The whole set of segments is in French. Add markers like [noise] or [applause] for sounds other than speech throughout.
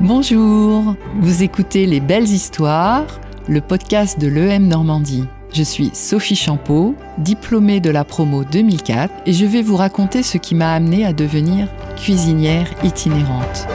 Bonjour, vous écoutez Les Belles Histoires, le podcast de l'EM Normandie. Je suis Sophie Champeau, diplômée de la promo 2004, et je vais vous raconter ce qui m'a amenée à devenir cuisinière itinérante.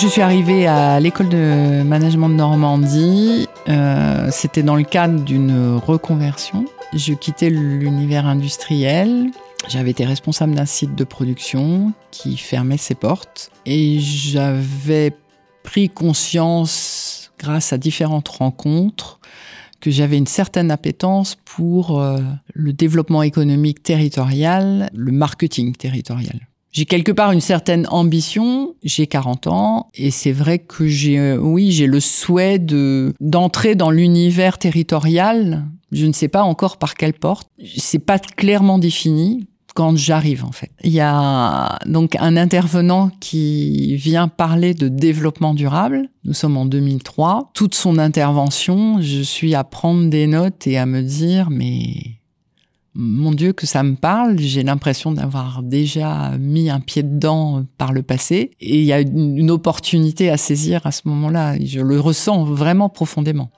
Je suis arrivée à l'école de management de Normandie, euh, c'était dans le cadre d'une reconversion. Je quittais l'univers industriel. J'avais été responsable d'un site de production qui fermait ses portes et j'avais pris conscience, grâce à différentes rencontres, que j'avais une certaine appétence pour euh, le développement économique territorial, le marketing territorial. J'ai quelque part une certaine ambition, j'ai 40 ans et c'est vrai que j'ai euh, oui, j'ai le souhait de d'entrer dans l'univers territorial. Je ne sais pas encore par quelle porte, c'est pas clairement défini quand j'arrive en fait. Il y a donc un intervenant qui vient parler de développement durable. Nous sommes en 2003. Toute son intervention, je suis à prendre des notes et à me dire mais mon Dieu, que ça me parle. J'ai l'impression d'avoir déjà mis un pied dedans par le passé. Et il y a une opportunité à saisir à ce moment-là. Je le ressens vraiment profondément.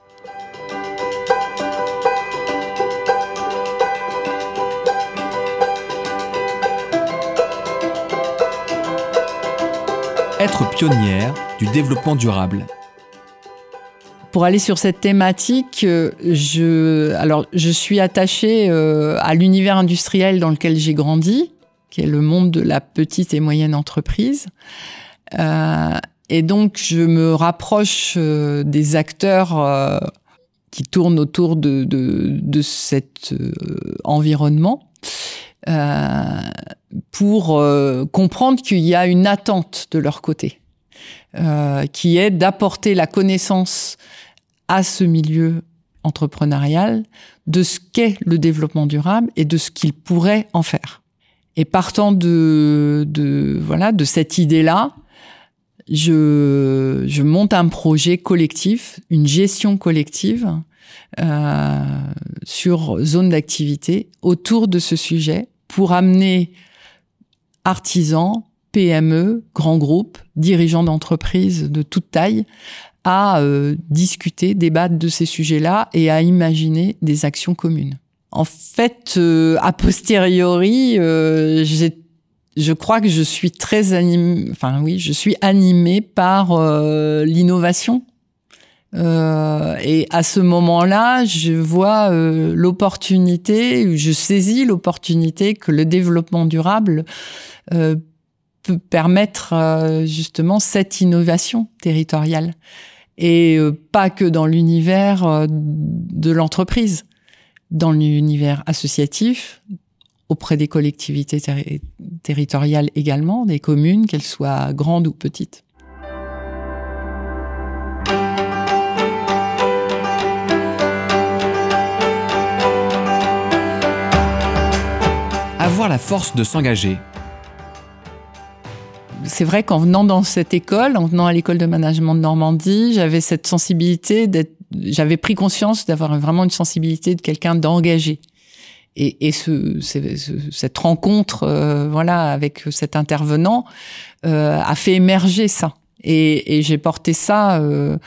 Être pionnière du développement durable pour aller sur cette thématique, euh, je, alors, je suis attachée euh, à l'univers industriel dans lequel j'ai grandi, qui est le monde de la petite et moyenne entreprise. Euh, et donc, je me rapproche des acteurs qui tournent autour de, de, de cet environnement pour comprendre qu'il y a une attente de leur côté. qui est d'apporter la connaissance à ce milieu entrepreneurial de ce qu'est le développement durable et de ce qu'il pourrait en faire. Et partant de, de voilà de cette idée-là, je, je monte un projet collectif, une gestion collective euh, sur zone d'activité autour de ce sujet pour amener artisans, PME, grands groupes, dirigeants d'entreprises de toute taille à euh, discuter, débattre de ces sujets-là et à imaginer des actions communes. En fait, euh, a posteriori, euh, je crois que je suis très animée, enfin oui, je suis animée par l'innovation. et à ce moment-là, je vois l'opportunité, je saisis l'opportunité que le développement durable peut permettre justement cette innovation territoriale et euh, pas que dans l'univers euh, de l'entreprise, dans l'univers associatif, auprès des collectivités territoriales également, des communes, qu'elles soient grandes ou petites. Avoir la force de s'engager, c'est vrai qu'en venant dans cette école, en venant à l'école de management de Normandie, j'avais cette sensibilité d'être, j'avais pris conscience d'avoir vraiment une sensibilité de quelqu'un d'engagé. Et, et ce, cette rencontre, euh, voilà, avec cet intervenant, euh, a fait émerger ça. Et, et j'ai porté ça euh,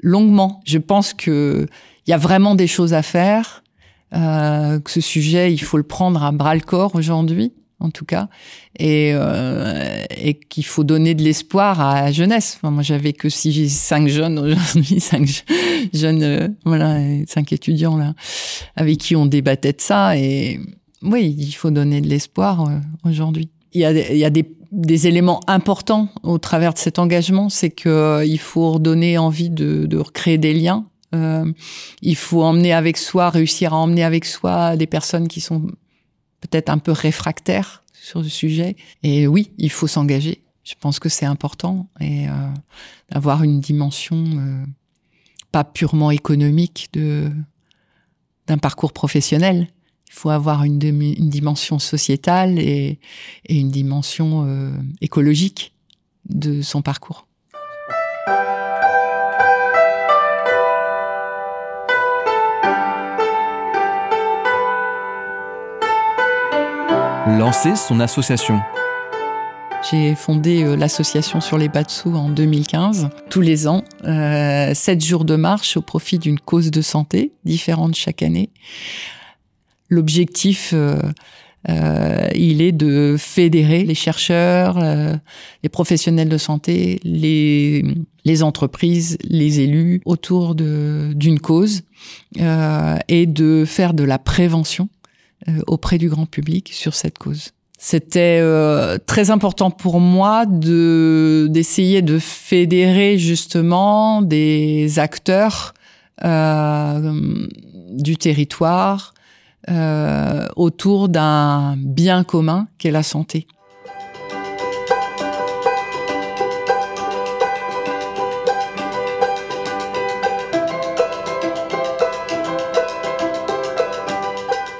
longuement. Je pense que il y a vraiment des choses à faire. que ce sujet, il faut le prendre à bras le corps aujourd'hui en tout cas, et, euh, et qu'il faut donner de l'espoir à la jeunesse. moi, j'avais que six, cinq jeunes aujourd'hui, [laughs] cinq jeunes, euh, voilà, cinq étudiants là, avec qui on débattait de ça. Et oui, il faut donner de l'espoir euh, aujourd'hui. Il y a, il y a des, des, éléments importants au travers de cet engagement, c'est que euh, il faut redonner envie de, de recréer des liens. il faut emmener avec soi, réussir à emmener avec soi des personnes qui sont peut-être un peu réfractaire sur le sujet. Et oui, il faut s'engager. Je pense que c'est important et euh, d'avoir une dimension euh, pas purement économique de d'un parcours professionnel. Il il faut avoir une, une dimension sociétale et, et une dimension euh, écologique de son parcours. Lancer son association. J'ai fondé euh, l'association sur les Batsous en 2015. Tous les ans, euh, sept jours de marche au profit d'une cause de santé différente chaque année. L'objectif, euh, euh, il est de fédérer les chercheurs, les professionnels de santé, les, entreprises, les élus autour d'une cause et de faire de la prévention auprès du grand public sur cette cause. C'était euh, très important pour moi de d'essayer de fédérer justement des acteurs euh, du territoire euh, autour d'un bien commun qu'est la santé.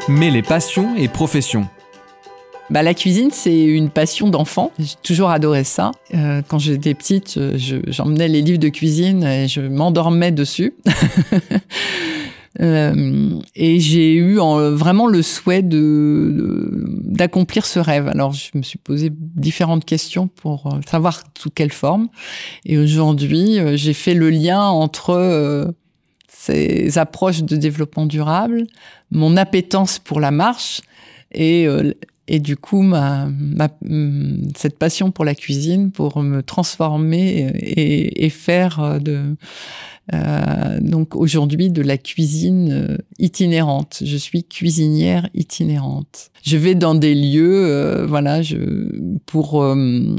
Mais les passions et professions. Bah, la cuisine, c'est une passion d'enfant. J'ai toujours adoré ça. Euh, quand j'étais petite, j'emmenais les livres de cuisine et je m'endormais dessus. [laughs] Euh, et j'ai eu en, vraiment le souhait de d'accomplir ce rêve. Alors je me suis posé différentes questions pour euh, savoir sous quelle forme. Et aujourd'hui, euh, j'ai fait le lien entre euh, ces approches de développement durable, mon appétence pour la marche et et du coup ma, ma, cette passion pour la cuisine pour me transformer et, faire de euh, donc aujourd'hui de la cuisine euh, itinérante. Je suis cuisinière itinérante. Je vais dans des lieux, euh, voilà, je, pour euh,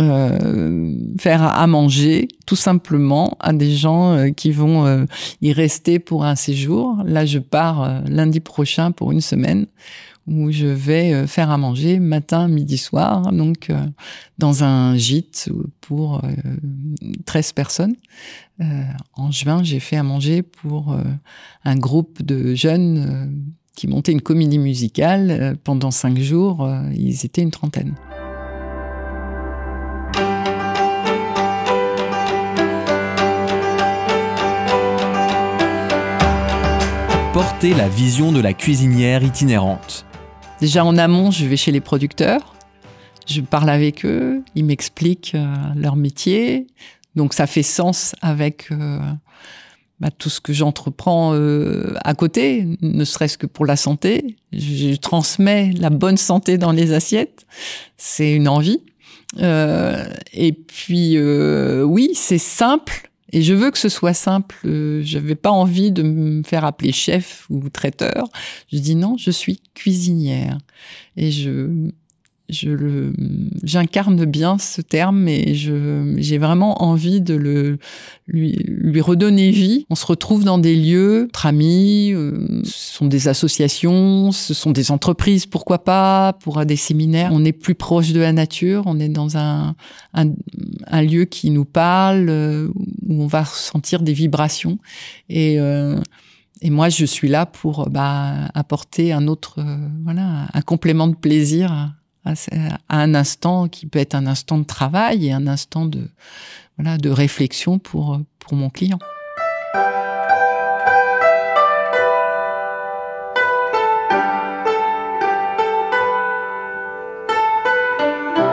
euh, faire à manger tout simplement à des gens qui vont y rester pour un séjour. Là, je pars lundi prochain pour une semaine où je vais euh, faire à manger matin, midi, soir, donc euh, dans un gîte pour 13 euh, personnes. en juin, j'ai fait à manger pour un groupe de jeunes qui montaient une comédie musicale. pendant cinq jours, ils étaient une trentaine. La vision de la cuisinière itinérante. Déjà en amont, je vais chez les producteurs, je parle avec eux, ils m'expliquent euh, leur métier, donc ça fait sens avec euh, bah, tout ce que j'entreprends euh, à côté, ne serait-ce que pour la santé. Je, transmets la bonne santé dans les assiettes, c'est une envie. Et puis oui, c'est simple. Et je veux que ce soit simple. Je n'avais pas envie de me faire appeler chef ou traiteur. Je dis non, je suis cuisinière. Et je, je le, j'incarne bien ce terme et je, j'ai vraiment envie de le, lui, lui redonner vie. On se retrouve dans des lieux, entre amis, euh, ce sont des associations, ce sont des entreprises, pourquoi pas, pour des séminaires. On est plus proche de la nature, on est dans un, un, un lieu qui nous parle, euh, où on va ressentir des vibrations et, euh, et moi, je suis là pour bah, apporter un autre, euh, voilà, un complément de plaisir à, un instant qui peut être un instant de travail et un instant de, voilà, de réflexion pour, pour mon client.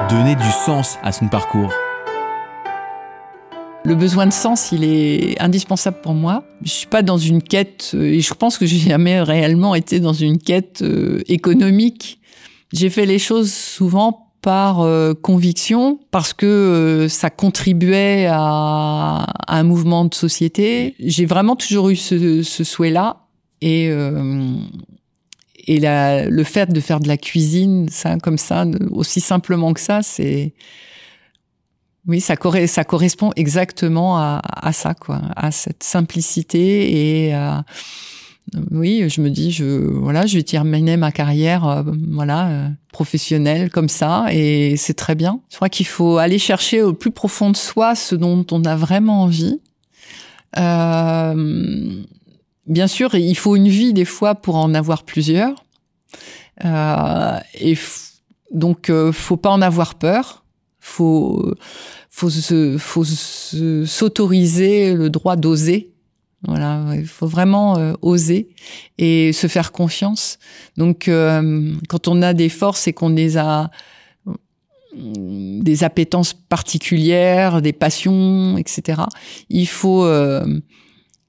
Donner du sens à son parcours. Le besoin de sens, il est indispensable pour moi. Je suis pas dans une quête, et je pense que j'ai jamais réellement été dans une quête euh, économique j'ai fait les choses souvent par euh, conviction, parce que euh, ça contribuait à, un mouvement de société. J'ai vraiment toujours eu ce, ce souhait-là. Et, euh, et la, le fait de faire de la cuisine, ça, comme ça, aussi simplement que ça, c'est... Oui, ça, ça correspond exactement à, à, ça, quoi, à cette simplicité et à oui, je me dis, je voilà, je vais terminer ma carrière, euh, voilà, euh, professionnelle comme ça, et c'est très bien. Je crois qu'il faut aller chercher au plus profond de soi ce dont on a vraiment envie. Euh, bien sûr, il faut une vie des fois pour en avoir plusieurs. Euh, et donc, faut pas en avoir peur. Faut, faut se, faut s'autoriser le droit d'oser. Voilà, il faut vraiment euh, oser et se faire confiance. Donc, euh, quand on a des forces et qu'on les a des appétences particulières, des passions, etc. Il faut euh,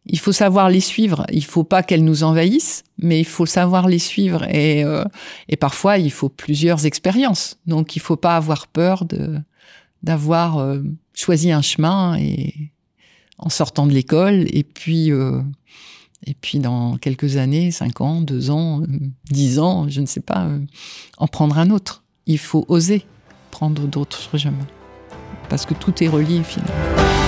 il faut savoir les suivre. Il faut pas qu'elles nous envahissent, mais il faut savoir les suivre. Et, euh, et parfois, il faut plusieurs expériences. Donc, il faut pas avoir peur de d'avoir euh, choisi un chemin et en sortant de l'école. Et puis, euh, et puis dans quelques années, cinq ans, deux ans, dix ans, je ne sais pas, en prendre un autre. Il faut oser prendre d'autres chemins parce que tout est relié finalement.